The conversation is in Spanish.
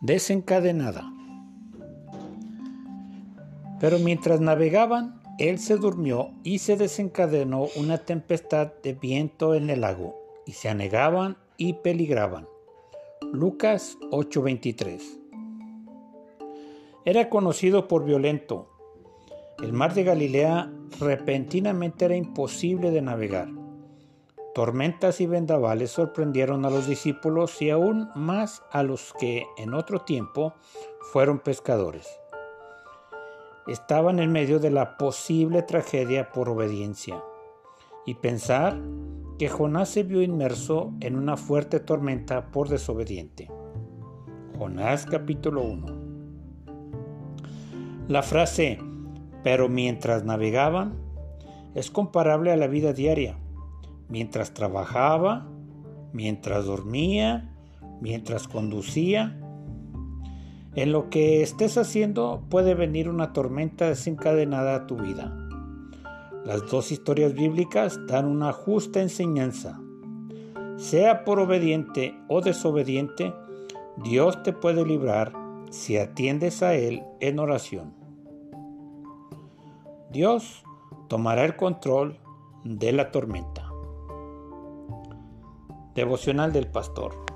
Desencadenada. Pero mientras navegaban, él se durmió y se desencadenó una tempestad de viento en el lago, y se anegaban y peligraban. Lucas 8:23. Era conocido por violento. El mar de Galilea repentinamente era imposible de navegar. Tormentas y vendavales sorprendieron a los discípulos y aún más a los que en otro tiempo fueron pescadores. Estaban en medio de la posible tragedia por obediencia. Y pensar que Jonás se vio inmerso en una fuerte tormenta por desobediente. Jonás capítulo 1. La frase, pero mientras navegaban, es comparable a la vida diaria mientras trabajaba, mientras dormía, mientras conducía. En lo que estés haciendo puede venir una tormenta desencadenada a tu vida. Las dos historias bíblicas dan una justa enseñanza. Sea por obediente o desobediente, Dios te puede librar si atiendes a Él en oración. Dios tomará el control de la tormenta. Devocional del Pastor.